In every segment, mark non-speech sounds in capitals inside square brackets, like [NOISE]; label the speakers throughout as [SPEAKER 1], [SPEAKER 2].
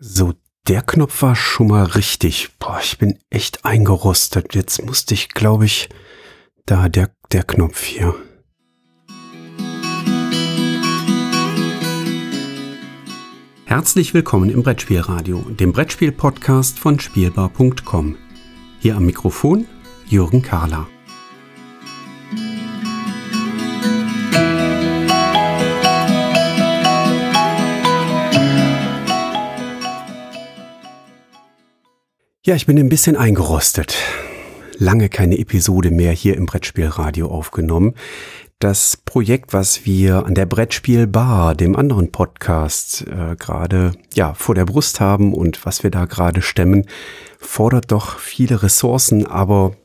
[SPEAKER 1] So, der Knopf war schon mal richtig. Boah, ich bin echt eingerostet. Jetzt musste ich, glaube ich, da, der, der Knopf hier. Herzlich willkommen im Brettspielradio, dem Brettspiel-Podcast von Spielbar.com. Hier am Mikrofon Jürgen Kahler. Ja, ich bin ein bisschen eingerostet. Lange keine Episode mehr hier im Brettspielradio aufgenommen. Das Projekt, was wir an der Brettspielbar, dem anderen Podcast, äh, gerade ja vor der Brust haben und was wir da gerade stemmen, fordert doch viele Ressourcen. Aber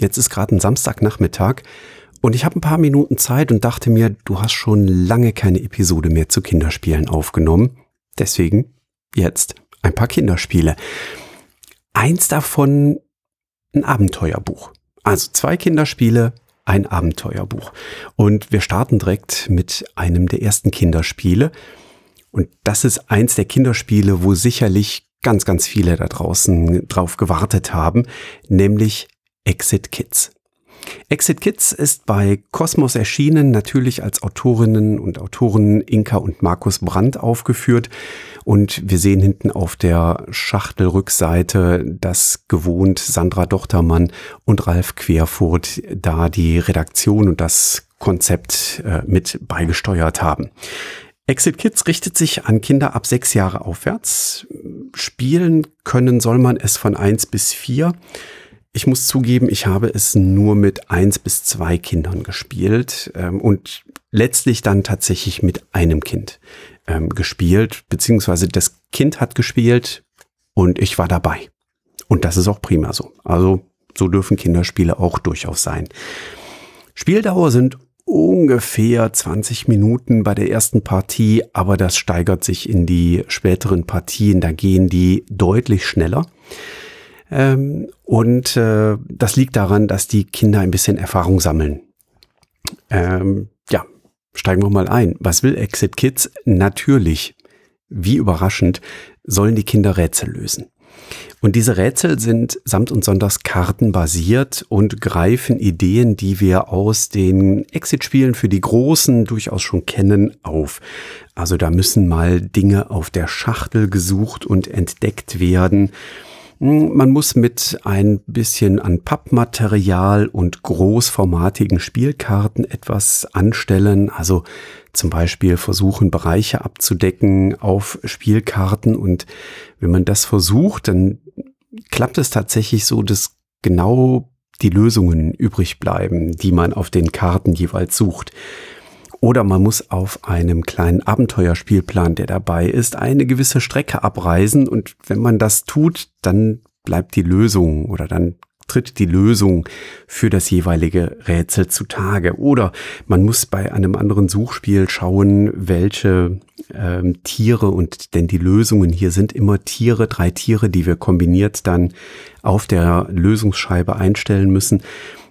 [SPEAKER 1] jetzt ist gerade ein Samstagnachmittag und ich habe ein paar Minuten Zeit und dachte mir, du hast schon lange keine Episode mehr zu Kinderspielen aufgenommen. Deswegen jetzt ein paar Kinderspiele. Eins davon ein Abenteuerbuch. Also zwei Kinderspiele, ein Abenteuerbuch. Und wir starten direkt mit einem der ersten Kinderspiele. Und das ist eins der Kinderspiele, wo sicherlich ganz, ganz viele da draußen drauf gewartet haben, nämlich Exit Kids. Exit Kids ist bei Kosmos erschienen, natürlich als Autorinnen und Autoren Inka und Markus Brandt aufgeführt. Und wir sehen hinten auf der Schachtelrückseite, dass gewohnt Sandra Dochtermann und Ralf Querfurt da die Redaktion und das Konzept äh, mit beigesteuert haben. Exit Kids richtet sich an Kinder ab sechs Jahre aufwärts. Spielen können soll man es von eins bis vier. Ich muss zugeben, ich habe es nur mit eins bis zwei Kindern gespielt ähm, und letztlich dann tatsächlich mit einem Kind ähm, gespielt, beziehungsweise das Kind hat gespielt und ich war dabei. Und das ist auch prima so. Also so dürfen Kinderspiele auch durchaus sein. Spieldauer sind ungefähr 20 Minuten bei der ersten Partie, aber das steigert sich in die späteren Partien. Da gehen die deutlich schneller. Ähm, und äh, das liegt daran, dass die Kinder ein bisschen Erfahrung sammeln. Ähm, ja, steigen wir mal ein. Was will Exit Kids? Natürlich, wie überraschend, sollen die Kinder Rätsel lösen. Und diese Rätsel sind samt und sonders kartenbasiert und greifen Ideen, die wir aus den Exit-Spielen für die Großen durchaus schon kennen, auf. Also da müssen mal Dinge auf der Schachtel gesucht und entdeckt werden. Hm, man muss mit ein bisschen an Pappmaterial und großformatigen Spielkarten etwas anstellen, also zum Beispiel versuchen, Bereiche abzudecken auf Spielkarten. Und wenn man das versucht, dann klappt es tatsächlich so, dass genau die Lösungen übrig bleiben, die man auf den Karten jeweils sucht. Oder man muss auf einem kleinen Abenteuerspielplan, der dabei ist, eine gewisse Strecke abreisen. Und wenn man das tut, dann bleibt die Lösung oder dann tritt die Lösung für das jeweilige Rätsel zutage. Oder man muss bei einem anderen Suchspiel schauen, welche ähm, Tiere und denn die Lösungen hier sind immer Tiere, drei Tiere, die wir kombiniert dann auf der Lösungsscheibe einstellen müssen.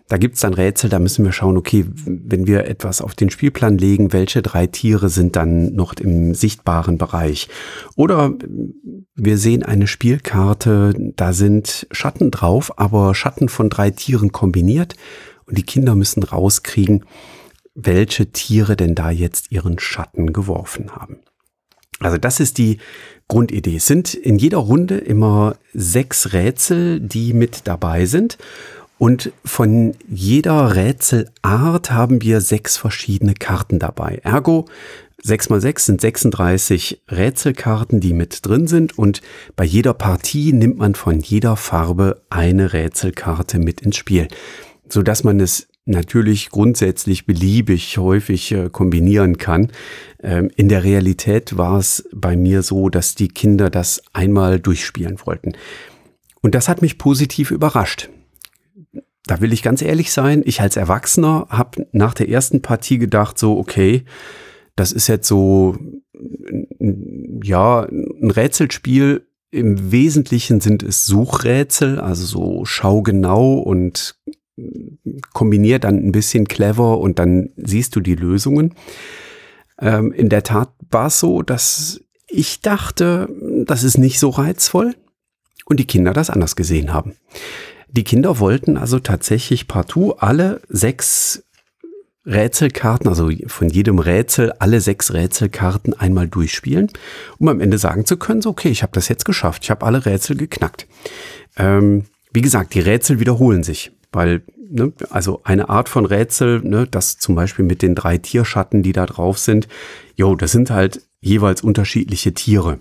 [SPEAKER 1] Da gibt's dann Rätsel, da müssen wir schauen, okay, wenn wir etwas auf den Spielplan legen, welche drei Tiere sind dann noch im sichtbaren Bereich? Oder wir sehen eine Spielkarte, da sind Schatten drauf, aber Schatten von drei Tieren kombiniert und die Kinder müssen rauskriegen, welche Tiere denn da jetzt ihren Schatten geworfen haben. Also das ist die Grundidee. Es sind in jeder Runde immer sechs Rätsel, die mit dabei sind. Und von jeder Rätselart haben wir sechs verschiedene Karten dabei. Ergo, 6 mal 6 sind 36 Rätselkarten, die mit drin sind. Und bei jeder Partie nimmt man von jeder Farbe eine Rätselkarte mit ins Spiel, sodass man es natürlich grundsätzlich beliebig häufig äh, kombinieren kann. Ähm, in der Realität war es bei mir so, dass die Kinder das einmal durchspielen wollten. Und das hat mich positiv überrascht da will ich ganz ehrlich sein, ich als Erwachsener habe nach der ersten Partie gedacht, so, okay, das ist jetzt so, ja, ein Rätselspiel. Im Wesentlichen sind es Suchrätsel, also so schaugenau und kombiniert dann ein bisschen clever und dann siehst du die Lösungen. Ähm, in der Tat war es so, dass Ich dachte, das ist nicht so reizvoll und die Kinder das anders gesehen haben. Die Kinder wollten also tatsächlich partout alle sechs Rätselkarten, also von jedem Rätsel alle sechs Rätselkarten einmal durchspielen, um am Ende sagen zu können, so okay, ich habe das jetzt geschafft, ich habe alle Rätsel geknackt. Ähm, wie gesagt, die Rätsel wiederholen sich, weil ne, also eine Art von Rätsel, ne, das zum Beispiel mit den drei Tierschatten, die da drauf sind, jo, das sind halt jeweils unterschiedliche Tiere.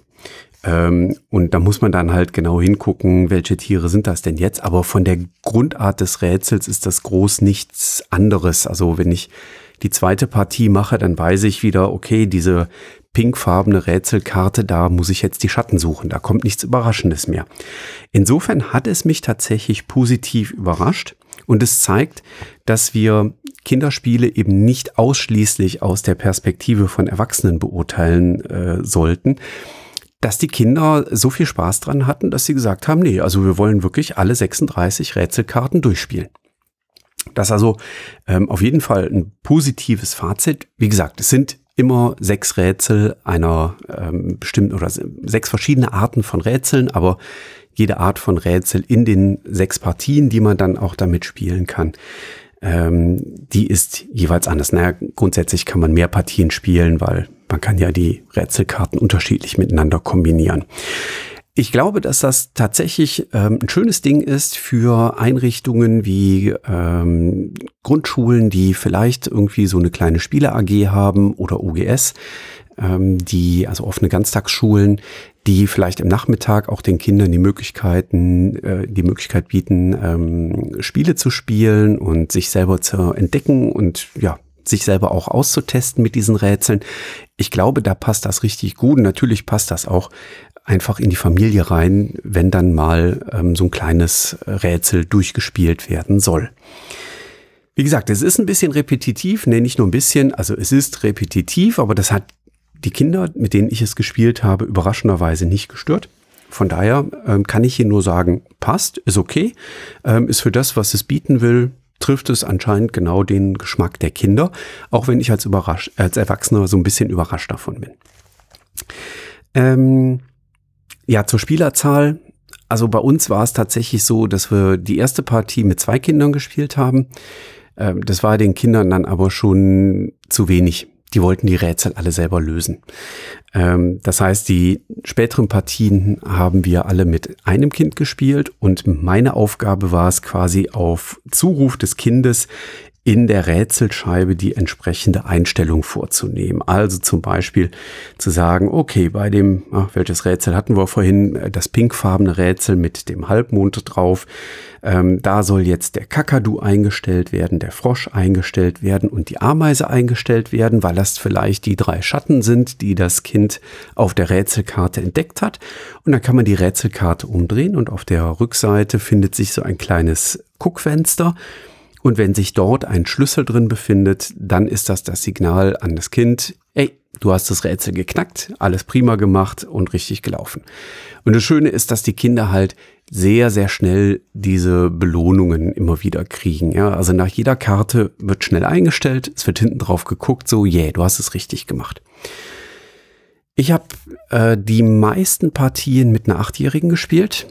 [SPEAKER 1] Ähm, und da muss man dann halt genau hingucken, welche Tiere sind das denn jetzt. Aber von der Grundart des Rätsels ist das groß nichts anderes. Also wenn ich die zweite Partie mache, dann weiß ich wieder, okay, diese pinkfarbene Rätselkarte, da muss ich jetzt die Schatten suchen. Da kommt nichts Überraschendes mehr. Insofern hat es mich tatsächlich positiv überrascht. Und es zeigt, dass wir Kinderspiele eben nicht ausschließlich aus der Perspektive von Erwachsenen beurteilen äh, sollten, dass die Kinder so viel Spaß dran hatten, dass sie gesagt haben, nee, also wir wollen wirklich alle 36 Rätselkarten durchspielen. Das ist also ähm, auf jeden Fall ein positives Fazit. Wie gesagt, es sind immer sechs Rätsel einer ähm, bestimmten oder sechs verschiedene Arten von Rätseln, aber jede Art von Rätsel in den sechs Partien, die man dann auch damit spielen kann, ähm, die ist jeweils anders. Naja, grundsätzlich kann man mehr Partien spielen, weil man kann ja die Rätselkarten unterschiedlich miteinander kombinieren. Ich glaube, dass das tatsächlich ähm, ein schönes Ding ist für Einrichtungen wie ähm, Grundschulen, die vielleicht irgendwie so eine kleine Spiele-AG haben oder OGS, ähm, die, also offene Ganztagsschulen, die vielleicht im Nachmittag auch den Kindern die Möglichkeiten, äh, die Möglichkeit bieten, ähm, Spiele zu spielen und sich selber zu entdecken und ja, sich selber auch auszutesten mit diesen Rätseln. Ich glaube, da passt das richtig gut. natürlich passt das auch einfach in die Familie rein, wenn dann mal ähm, so ein kleines Rätsel durchgespielt werden soll. Wie gesagt, es ist ein bisschen repetitiv, nee, nicht nur ein bisschen, also es ist repetitiv, aber das hat die Kinder, mit denen ich es gespielt habe, überraschenderweise nicht gestört. Von daher ähm, kann ich hier nur sagen, passt, ist okay, ähm, ist für das, was es bieten will, trifft es anscheinend genau den Geschmack der Kinder, auch wenn ich als, überrasch als Erwachsener so ein bisschen überrascht davon bin. Ähm, ja, zur Spielerzahl. Also bei uns war es tatsächlich so, dass wir die erste Partie mit zwei Kindern gespielt haben. Ähm, das war den Kindern dann aber schon zu wenig die wollten die Rätsel alle selber lösen. Ähm, das heißt, die späteren Partien haben wir alle mit einem Kind gespielt und meine Aufgabe war es quasi auf Zuruf des Kindes in der Rätselscheibe die entsprechende Einstellung vorzunehmen. Also zum Beispiel zu sagen, okay, bei dem, ach, welches Rätsel hatten wir vorhin, das pinkfarbene Rätsel mit dem Halbmond drauf, ähm, da soll jetzt der Kakadu eingestellt werden, der Frosch eingestellt werden und die Ameise eingestellt werden, weil das vielleicht die drei Schatten sind, die das Kind auf der Rätselkarte entdeckt hat. Und dann kann man die Rätselkarte umdrehen und auf der Rückseite findet sich so ein kleines Guckfenster. Und wenn sich dort ein Schlüssel drin befindet, dann ist das das Signal an das Kind, ey, du hast das Rätsel geknackt, alles prima gemacht und richtig gelaufen. Und das Schöne ist, dass die Kinder halt sehr, sehr schnell diese Belohnungen immer wieder kriegen. Ja, also nach jeder Karte wird schnell eingestellt, es wird hinten drauf geguckt, so, yeah, du hast es richtig gemacht. Ich habe äh, die meisten Partien mit einer Achtjährigen gespielt.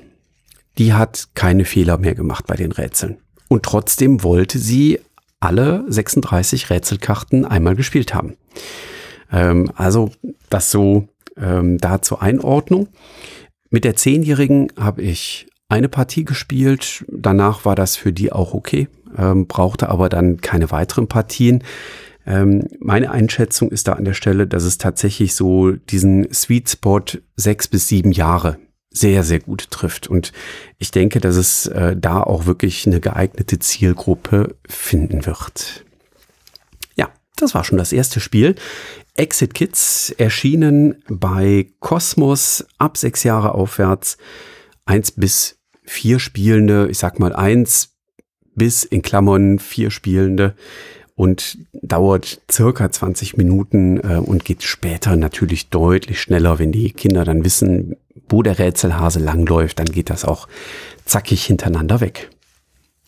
[SPEAKER 1] Die hat keine Fehler mehr gemacht bei den Rätseln. Und trotzdem wollte sie alle 36 Rätselkarten einmal gespielt haben. Ähm, also das so ähm, da zur Einordnung. Mit der Zehnjährigen habe ich eine Partie gespielt. Danach war das für die auch okay, ähm, brauchte aber dann keine weiteren Partien. Ähm, meine Einschätzung ist da an der Stelle, dass es tatsächlich so diesen Sweet Spot sechs bis sieben Jahre sehr, sehr gut trifft. Und ich denke, dass es äh, da auch wirklich eine geeignete Zielgruppe finden wird. Ja, das war schon das erste Spiel. Exit Kids erschienen bei Cosmos ab sechs Jahre aufwärts. Eins bis vier Spielende, ich sag mal eins bis in Klammern vier Spielende und dauert circa 20 Minuten äh, und geht später natürlich deutlich schneller, wenn die Kinder dann wissen, wo der Rätselhase langläuft, dann geht das auch zackig hintereinander weg.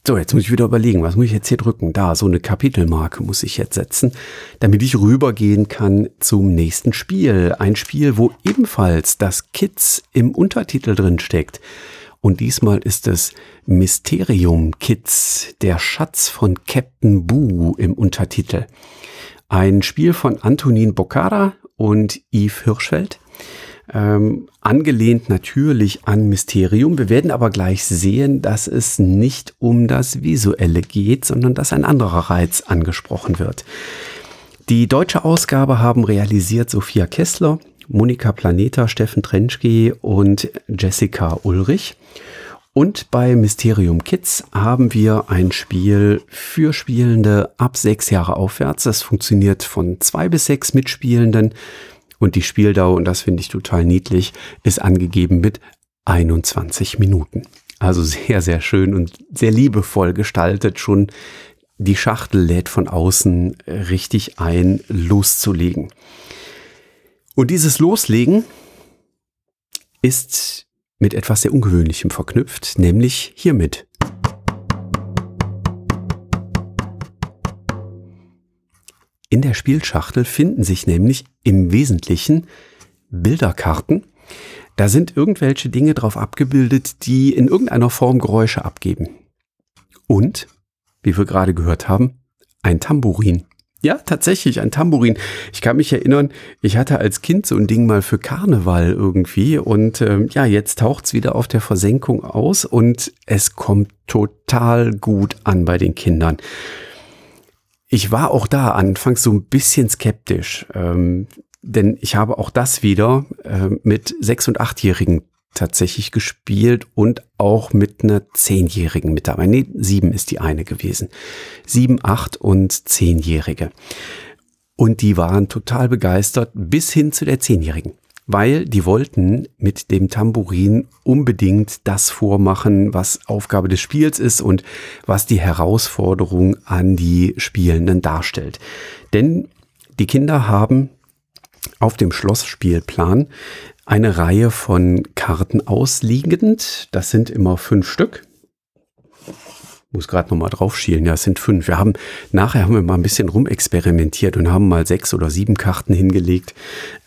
[SPEAKER 1] So, jetzt muss ich wieder überlegen, was muss ich jetzt hier drücken? Da, so eine Kapitelmarke muss ich jetzt setzen, damit ich rübergehen kann zum nächsten Spiel. Ein Spiel, wo ebenfalls das Kids im Untertitel drin steckt. Und diesmal ist es Mysterium Kids, der Schatz von Captain Boo im Untertitel. Ein Spiel von Antonin Bocara und Yves Hirschfeld ähm, angelehnt natürlich an Mysterium. Wir werden aber gleich sehen, dass es nicht um das Visuelle geht, sondern dass ein anderer Reiz angesprochen wird. Die deutsche Ausgabe haben realisiert Sophia Kessler, Monika Planeta, Steffen Trenschke und Jessica Ulrich. Und bei Mysterium Kids haben wir ein Spiel für Spielende ab sechs Jahre aufwärts. Das funktioniert von zwei bis sechs Mitspielenden und die Spieldauer, und das finde ich total niedlich, ist angegeben mit 21 Minuten. Also sehr, sehr schön und sehr liebevoll gestaltet. Schon die Schachtel lädt von außen richtig ein, loszulegen. Und dieses Loslegen ist mit etwas sehr Ungewöhnlichem verknüpft, nämlich hiermit. In der Spielschachtel finden sich nämlich im Wesentlichen Bilderkarten. Da sind irgendwelche Dinge drauf abgebildet, die in irgendeiner Form Geräusche abgeben. Und, wie wir gerade gehört haben, ein Tambourin. Ja, tatsächlich, ein Tambourin. Ich kann mich erinnern, ich hatte als Kind so ein Ding mal für Karneval irgendwie und ähm, ja, jetzt taucht's wieder auf der Versenkung aus und es kommt total gut an bei den Kindern. Ich war auch da anfangs so ein bisschen skeptisch, ähm, denn ich habe auch das wieder äh, mit sechs- und achtjährigen tatsächlich gespielt und auch mit einer zehnjährigen mit dabei. Nee, sieben ist die eine gewesen. Sieben, acht und zehnjährige. Und die waren total begeistert bis hin zu der zehnjährigen weil die wollten mit dem Tambourin unbedingt das vormachen, was Aufgabe des Spiels ist und was die Herausforderung an die Spielenden darstellt. Denn die Kinder haben auf dem Schlossspielplan eine Reihe von Karten ausliegend. Das sind immer fünf Stück muss gerade noch mal drauf schielen. Ja, es sind fünf. Wir haben nachher haben wir mal ein bisschen rumexperimentiert und haben mal sechs oder sieben Karten hingelegt,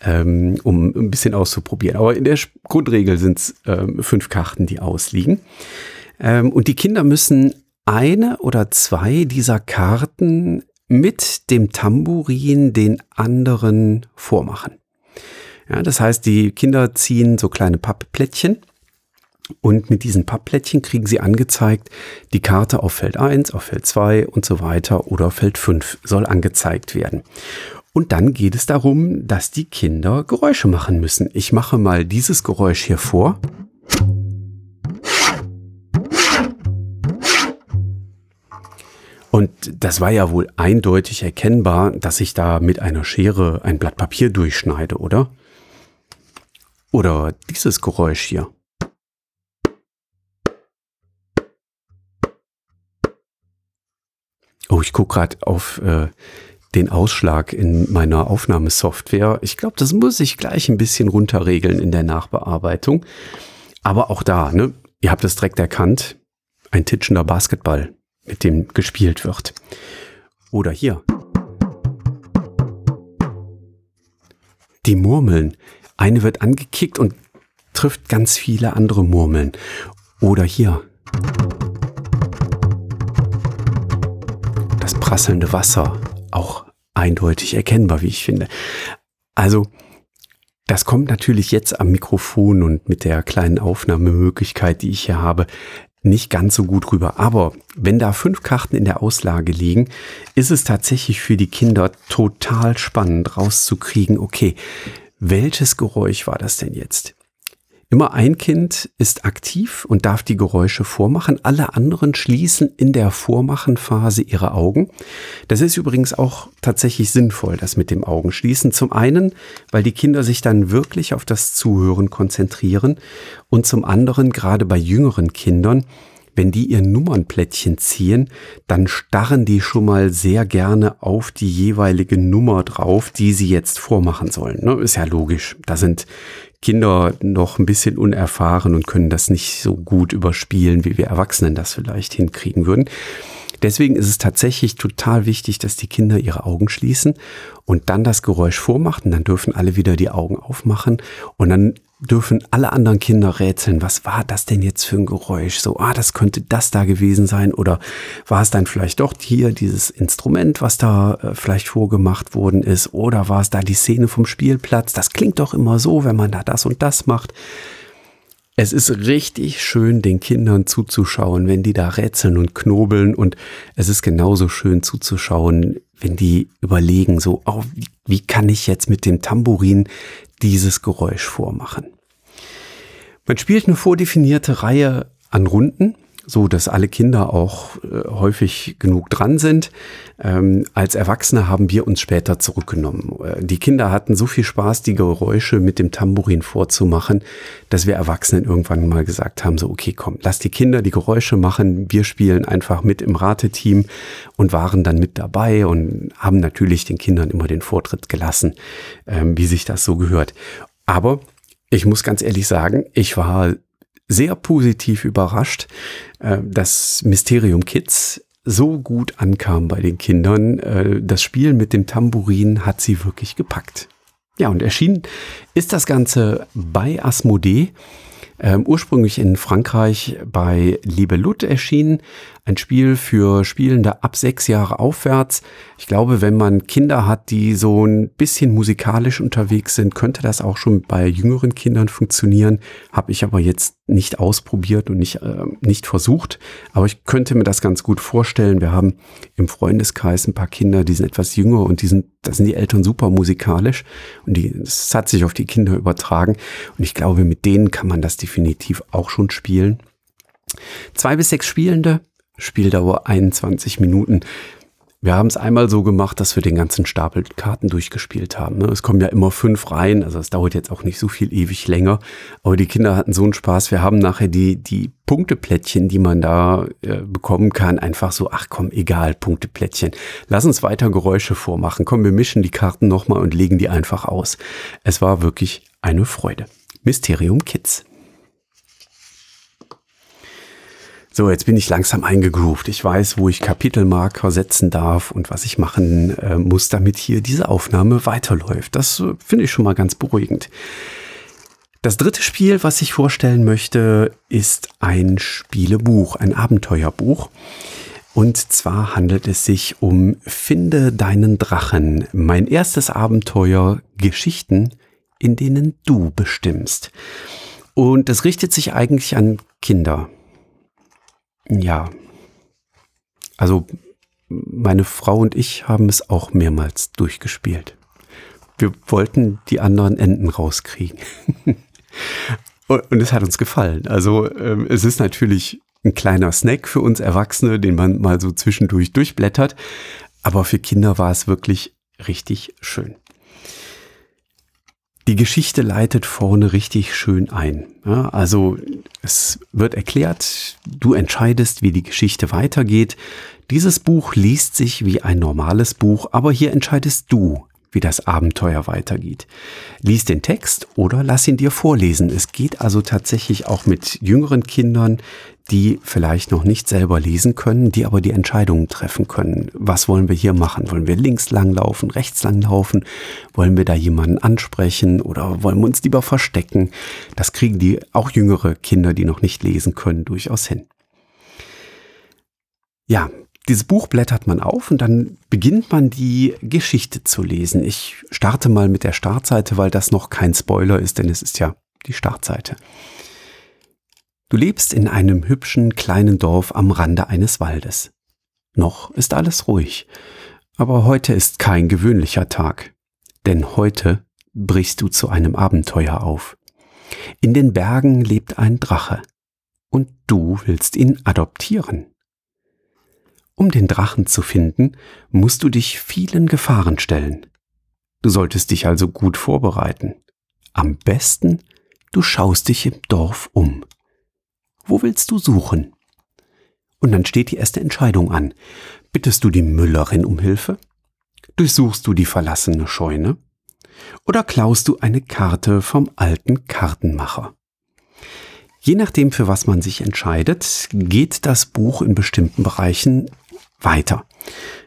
[SPEAKER 1] ähm, um ein bisschen auszuprobieren. Aber in der Grundregel sind es ähm, fünf Karten, die ausliegen. Ähm, und die Kinder müssen eine oder zwei dieser Karten mit dem Tambourin den anderen vormachen. Ja, das heißt, die Kinder ziehen so kleine Pappplättchen und mit diesen Pappplättchen kriegen Sie angezeigt, die Karte auf Feld 1, auf Feld 2 und so weiter oder Feld 5 soll angezeigt werden. Und dann geht es darum, dass die Kinder Geräusche machen müssen. Ich mache mal dieses Geräusch hier vor. Und das war ja wohl eindeutig erkennbar, dass ich da mit einer Schere ein Blatt Papier durchschneide, oder? Oder dieses Geräusch hier. Oh, ich gucke gerade auf äh, den Ausschlag in meiner Aufnahmesoftware. Ich glaube, das muss ich gleich ein bisschen runterregeln in der Nachbearbeitung. Aber auch da, ne, ihr habt es direkt erkannt, ein titschender Basketball, mit dem gespielt wird. Oder hier. Die Murmeln. Eine wird angekickt und trifft ganz viele andere Murmeln. Oder hier. prasselnde Wasser auch eindeutig erkennbar, wie ich finde. Also, das kommt natürlich jetzt am Mikrofon und mit der kleinen Aufnahmemöglichkeit, die ich hier habe, nicht ganz so gut rüber. Aber wenn da fünf Karten in der Auslage liegen, ist es tatsächlich für die Kinder total spannend rauszukriegen, okay, welches Geräusch war das denn jetzt? Immer ein Kind ist aktiv und darf die Geräusche vormachen. Alle anderen schließen in der Vormachenphase ihre Augen. Das ist übrigens auch tatsächlich sinnvoll, das mit dem Augenschließen. Zum einen, weil die Kinder sich dann wirklich auf das Zuhören konzentrieren und zum anderen, gerade bei jüngeren Kindern, wenn die ihr Nummernplättchen ziehen, dann starren die schon mal sehr gerne auf die jeweilige Nummer drauf, die sie jetzt vormachen sollen. Ne? Ist ja logisch. Da sind Kinder noch ein bisschen unerfahren und können das nicht so gut überspielen, wie wir Erwachsenen das vielleicht hinkriegen würden. Deswegen ist es tatsächlich total wichtig, dass die Kinder ihre Augen schließen und dann das Geräusch vormachen. Dann dürfen alle wieder die Augen aufmachen und dann dürfen alle anderen Kinder rätseln, was war das denn jetzt für ein Geräusch? So, ah, das könnte das da gewesen sein oder war es dann vielleicht doch hier dieses Instrument, was da äh, vielleicht vorgemacht worden ist oder war es da die Szene vom Spielplatz? Das klingt doch immer so, wenn man da das und das macht. Es ist richtig schön, den Kindern zuzuschauen, wenn die da rätseln und knobeln. Und es ist genauso schön zuzuschauen, wenn die überlegen, so, oh, wie kann ich jetzt mit dem Tambourin dieses Geräusch vormachen? Man spielt eine vordefinierte Reihe an Runden so dass alle Kinder auch äh, häufig genug dran sind. Ähm, als Erwachsene haben wir uns später zurückgenommen. Äh, die Kinder hatten so viel Spaß, die Geräusche mit dem Tambourin vorzumachen, dass wir Erwachsenen irgendwann mal gesagt haben, so okay, komm, lass die Kinder die Geräusche machen, wir spielen einfach mit im Rateteam und waren dann mit dabei und haben natürlich den Kindern immer den Vortritt gelassen, ähm, wie sich das so gehört. Aber ich muss ganz ehrlich sagen, ich war sehr positiv überrascht, äh, dass Mysterium Kids so gut ankam bei den Kindern. Äh, das Spiel mit dem Tambourin hat sie wirklich gepackt. Ja, und erschienen ist das Ganze bei Asmodee ähm, ursprünglich in Frankreich bei Liebe Lut erschienen. Ein Spiel für Spielende ab sechs Jahre aufwärts. Ich glaube, wenn man Kinder hat, die so ein bisschen musikalisch unterwegs sind, könnte das auch schon bei jüngeren Kindern funktionieren. Habe ich aber jetzt nicht ausprobiert und nicht, äh, nicht versucht. Aber ich könnte mir das ganz gut vorstellen. Wir haben im Freundeskreis ein paar Kinder, die sind etwas jünger und die sind, da sind die Eltern super musikalisch und die, das hat sich auf die Kinder übertragen. Und ich glaube, mit denen kann man das definitiv auch schon spielen. Zwei bis sechs Spielende, Spieldauer 21 Minuten. Wir haben es einmal so gemacht, dass wir den ganzen Stapel Karten durchgespielt haben. Ne? Es kommen ja immer fünf rein, also es dauert jetzt auch nicht so viel ewig länger. Aber die Kinder hatten so einen Spaß. Wir haben nachher die, die Punkteplättchen, die man da äh, bekommen kann, einfach so, ach komm, egal, Punkteplättchen. Lass uns weiter Geräusche vormachen. Komm, wir mischen die Karten nochmal und legen die einfach aus. Es war wirklich eine Freude. Mysterium Kids. So, jetzt bin ich langsam eingegroovt. Ich weiß, wo ich Kapitelmarker setzen darf und was ich machen äh, muss, damit hier diese Aufnahme weiterläuft. Das äh, finde ich schon mal ganz beruhigend. Das dritte Spiel, was ich vorstellen möchte, ist ein Spielebuch, ein Abenteuerbuch. Und zwar handelt es sich um Finde deinen Drachen. Mein erstes Abenteuer, Geschichten, in denen du bestimmst. Und es richtet sich eigentlich an Kinder. Ja. Also meine Frau und ich haben es auch mehrmals durchgespielt. Wir wollten die anderen Enden rauskriegen. [LAUGHS] und es hat uns gefallen. Also ähm, es ist natürlich ein kleiner Snack für uns Erwachsene, den man mal so zwischendurch durchblättert. Aber für Kinder war es wirklich richtig schön. Die Geschichte leitet vorne richtig schön ein. Ja, also es wird erklärt, du entscheidest, wie die Geschichte weitergeht. Dieses Buch liest sich wie ein normales Buch, aber hier entscheidest du, wie das Abenteuer weitergeht. Lies den Text oder lass ihn dir vorlesen. Es geht also tatsächlich auch mit jüngeren Kindern, die vielleicht noch nicht selber lesen können, die aber die Entscheidungen treffen können. Was wollen wir hier machen? Wollen wir links lang laufen, rechts lang laufen? Wollen wir da jemanden ansprechen oder wollen wir uns lieber verstecken? Das kriegen die auch jüngere Kinder, die noch nicht lesen können, durchaus hin. Ja, dieses Buch blättert man auf und dann beginnt man die Geschichte zu lesen. Ich starte mal mit der Startseite, weil das noch kein Spoiler ist, denn es ist ja die Startseite. Du lebst in einem hübschen kleinen Dorf am Rande eines Waldes. Noch ist alles ruhig, aber heute ist kein gewöhnlicher Tag, denn heute brichst du zu einem Abenteuer auf. In den Bergen lebt ein Drache, und du willst ihn adoptieren. Um den Drachen zu finden, musst du dich vielen Gefahren stellen. Du solltest dich also gut vorbereiten. Am besten, du schaust dich im Dorf um. Wo willst du suchen? Und dann steht die erste Entscheidung an. Bittest du die Müllerin um Hilfe? Durchsuchst du die verlassene Scheune? Oder klaust du eine Karte vom alten Kartenmacher? Je nachdem, für was man sich entscheidet, geht das Buch in bestimmten Bereichen weiter.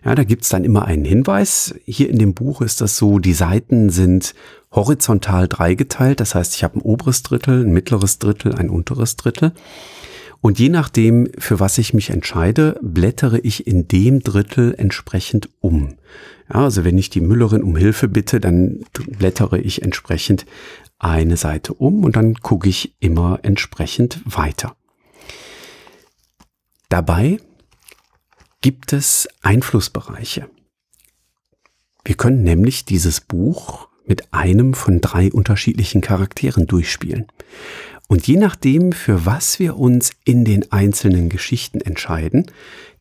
[SPEAKER 1] Ja, da gibt's dann immer einen Hinweis. Hier in dem Buch ist das so, die Seiten sind horizontal dreigeteilt. Das heißt, ich habe ein oberes Drittel, ein mittleres Drittel, ein unteres Drittel. Und je nachdem, für was ich mich entscheide, blättere ich in dem Drittel entsprechend um. Ja, also wenn ich die Müllerin um Hilfe bitte, dann blättere ich entsprechend eine Seite um und dann gucke ich immer entsprechend weiter. Dabei gibt es Einflussbereiche. Wir können nämlich dieses Buch mit einem von drei unterschiedlichen Charakteren durchspielen. Und je nachdem, für was wir uns in den einzelnen Geschichten entscheiden,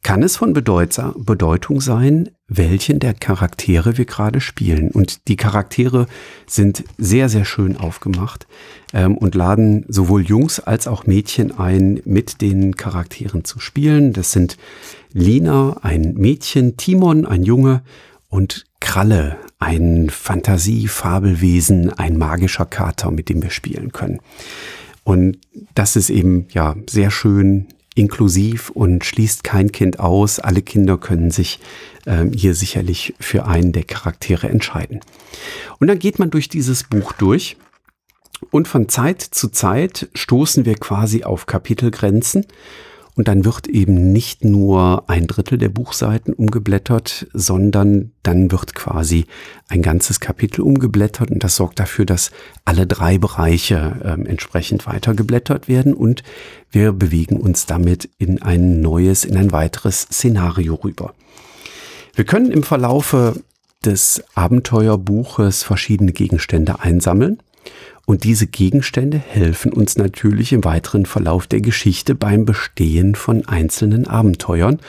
[SPEAKER 1] kann es von Bedeutung sein, welchen der Charaktere wir gerade spielen. Und die Charaktere sind sehr, sehr schön aufgemacht ähm, und laden sowohl Jungs als auch Mädchen ein, mit den Charakteren zu spielen. Das sind Lina, ein Mädchen, Timon, ein Junge und Kralle, ein Fantasie-Fabelwesen, ein magischer Kater, mit dem wir spielen können. Und das ist eben ja sehr schön inklusiv und schließt kein Kind aus. Alle Kinder können sich äh, hier sicherlich für einen der Charaktere entscheiden. Und dann geht man durch dieses Buch durch und von Zeit zu Zeit stoßen wir quasi auf Kapitelgrenzen und dann wird eben nicht nur ein Drittel der Buchseiten umgeblättert, sondern dann wird quasi ein ganzes Kapitel umgeblättert. Und das sorgt dafür, dass alle drei Bereiche äh, entsprechend weitergeblättert werden. Und wir bewegen uns damit in ein neues, in ein weiteres Szenario rüber. Wir können im Verlaufe des Abenteuerbuches verschiedene Gegenstände einsammeln und diese Gegenstände helfen uns natürlich im weiteren Verlauf der Geschichte beim Bestehen von einzelnen Abenteuern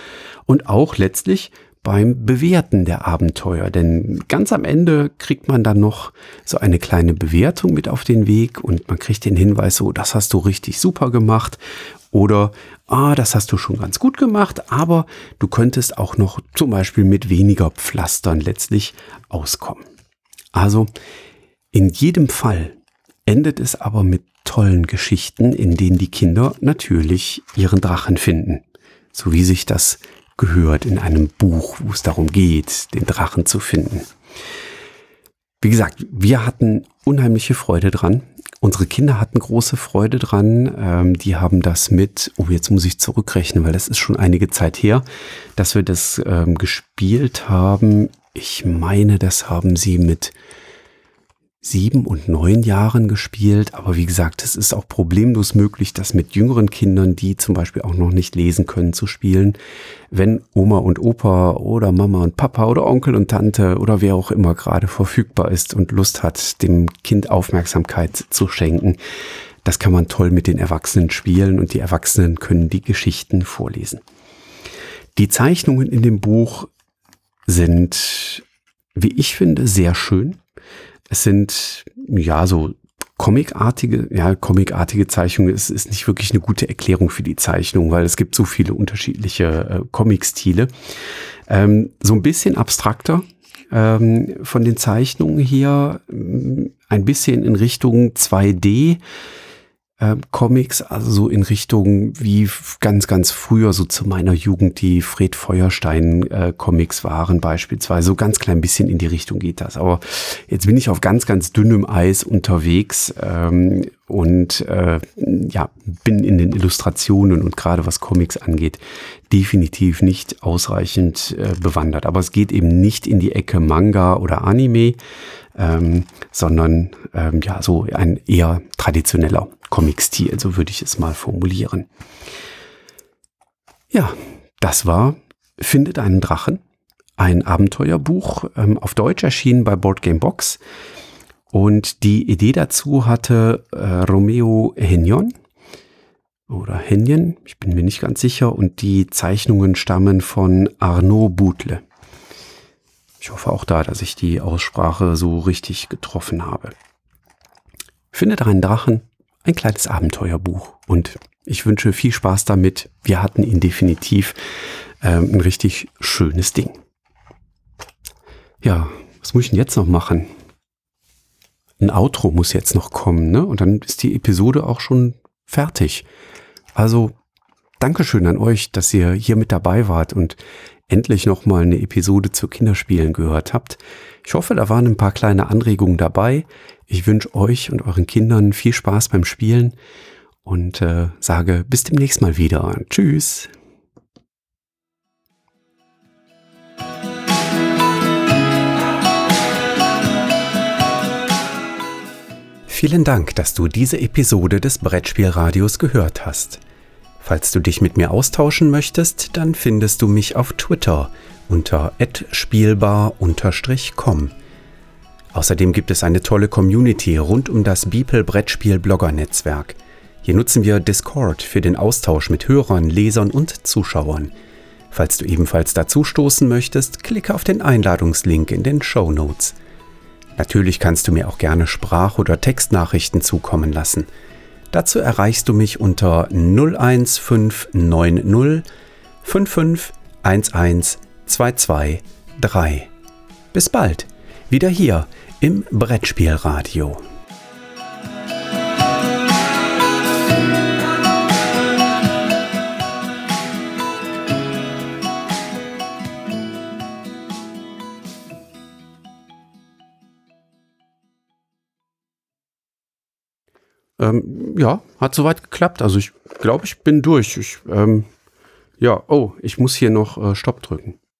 [SPEAKER 1] und auch letztlich beim Bewerten der Abenteuer. Denn ganz am Ende kriegt man dann noch so eine kleine Bewertung mit auf den Weg und man kriegt den Hinweis so, das hast du richtig super gemacht oder ah, das hast du schon ganz gut gemacht, aber du könntest auch noch zum Beispiel mit weniger Pflastern letztlich auskommen. Also in jedem Fall endet es aber mit tollen Geschichten, in denen die Kinder natürlich ihren Drachen finden. So wie sich das gehört in einem Buch, wo es darum geht, den Drachen zu finden. Wie gesagt, wir hatten unheimliche Freude dran. Unsere Kinder hatten große Freude dran. Ähm, die haben das mit, oh, jetzt muss ich zurückrechnen, weil das ist schon einige Zeit her, dass wir das ähm, gespielt haben. Ich meine, das haben sie mit sieben und neun Jahren gespielt. Aber wie gesagt, es ist auch problemlos möglich, das mit jüngeren Kindern, die zum Beispiel auch noch nicht lesen können, zu spielen. Wenn Oma und Opa oder Mama und Papa oder Onkel und Tante oder wer auch immer gerade verfügbar ist und Lust hat, dem Kind Aufmerksamkeit zu schenken. Das kann man toll mit den Erwachsenen spielen und die Erwachsenen können die Geschichten vorlesen. Die Zeichnungen in dem Buch sind, wie ich finde, sehr schön. Es sind ja so comicartige, ja, comicartige Zeichnungen ist, ist nicht wirklich eine gute Erklärung für die Zeichnung, weil es gibt so viele unterschiedliche äh, Comic-Stile. Ähm, so ein bisschen abstrakter ähm, von den Zeichnungen hier, ein bisschen in Richtung 2D äh, Comics, also so in Richtung wie ganz, ganz früher, so zu meiner Jugend, die Fred Feuerstein äh, Comics waren beispielsweise. So ganz klein bisschen in die Richtung geht das. Aber jetzt bin ich auf ganz, ganz dünnem Eis unterwegs ähm, und äh, ja, bin in den Illustrationen und gerade was Comics angeht, definitiv nicht ausreichend äh, bewandert. Aber es geht eben nicht in die Ecke Manga oder Anime, ähm, sondern ähm, ja, so ein eher traditioneller Comic-Stil, so würde ich es mal formulieren. Ja, das war Findet einen Drachen, ein Abenteuerbuch, ähm, auf Deutsch erschienen bei Board Game Box. Und die Idee dazu hatte äh, Romeo Henyon oder Henjen, ich bin mir nicht ganz sicher, und die Zeichnungen stammen von Arnaud Boutle. Ich hoffe auch da, dass ich die Aussprache so richtig getroffen habe. Findet einen Drachen, ein kleines Abenteuerbuch und Ich wünsche viel Spaß damit. Wir hatten ihn definitiv ähm, ein richtig schönes Ding. Ja, was muss ich denn jetzt noch machen? Ein Outro muss jetzt noch kommen, ne? Und dann ist die Episode auch schon fertig. Also, Dankeschön an euch, dass ihr hier mit dabei wart und endlich nochmal eine Episode zu Kinderspielen gehört habt. Ich hoffe, da waren ein paar kleine Anregungen dabei. Ich wünsche euch und euren Kindern viel Spaß beim Spielen und äh, sage bis demnächst mal wieder. Tschüss. Vielen Dank, dass du diese Episode des Brettspielradios gehört hast. Falls du dich mit mir austauschen möchtest, dann findest du mich auf Twitter unter spielbar-com. Außerdem gibt es eine tolle Community rund um das Beeple Brettspiel Blogger Netzwerk. Hier nutzen wir Discord für den Austausch mit Hörern, Lesern und Zuschauern. Falls du ebenfalls dazu stoßen möchtest, klicke auf den Einladungslink in den Show Notes. Natürlich kannst du mir auch gerne Sprach- oder Textnachrichten zukommen lassen. Dazu erreichst du mich unter 01590 55 223. Bis bald, wieder hier im Brettspielradio. Ähm, ja, hat soweit geklappt. Also ich glaube, ich bin durch. Ich, ähm, ja, oh, ich muss hier noch äh, Stopp drücken.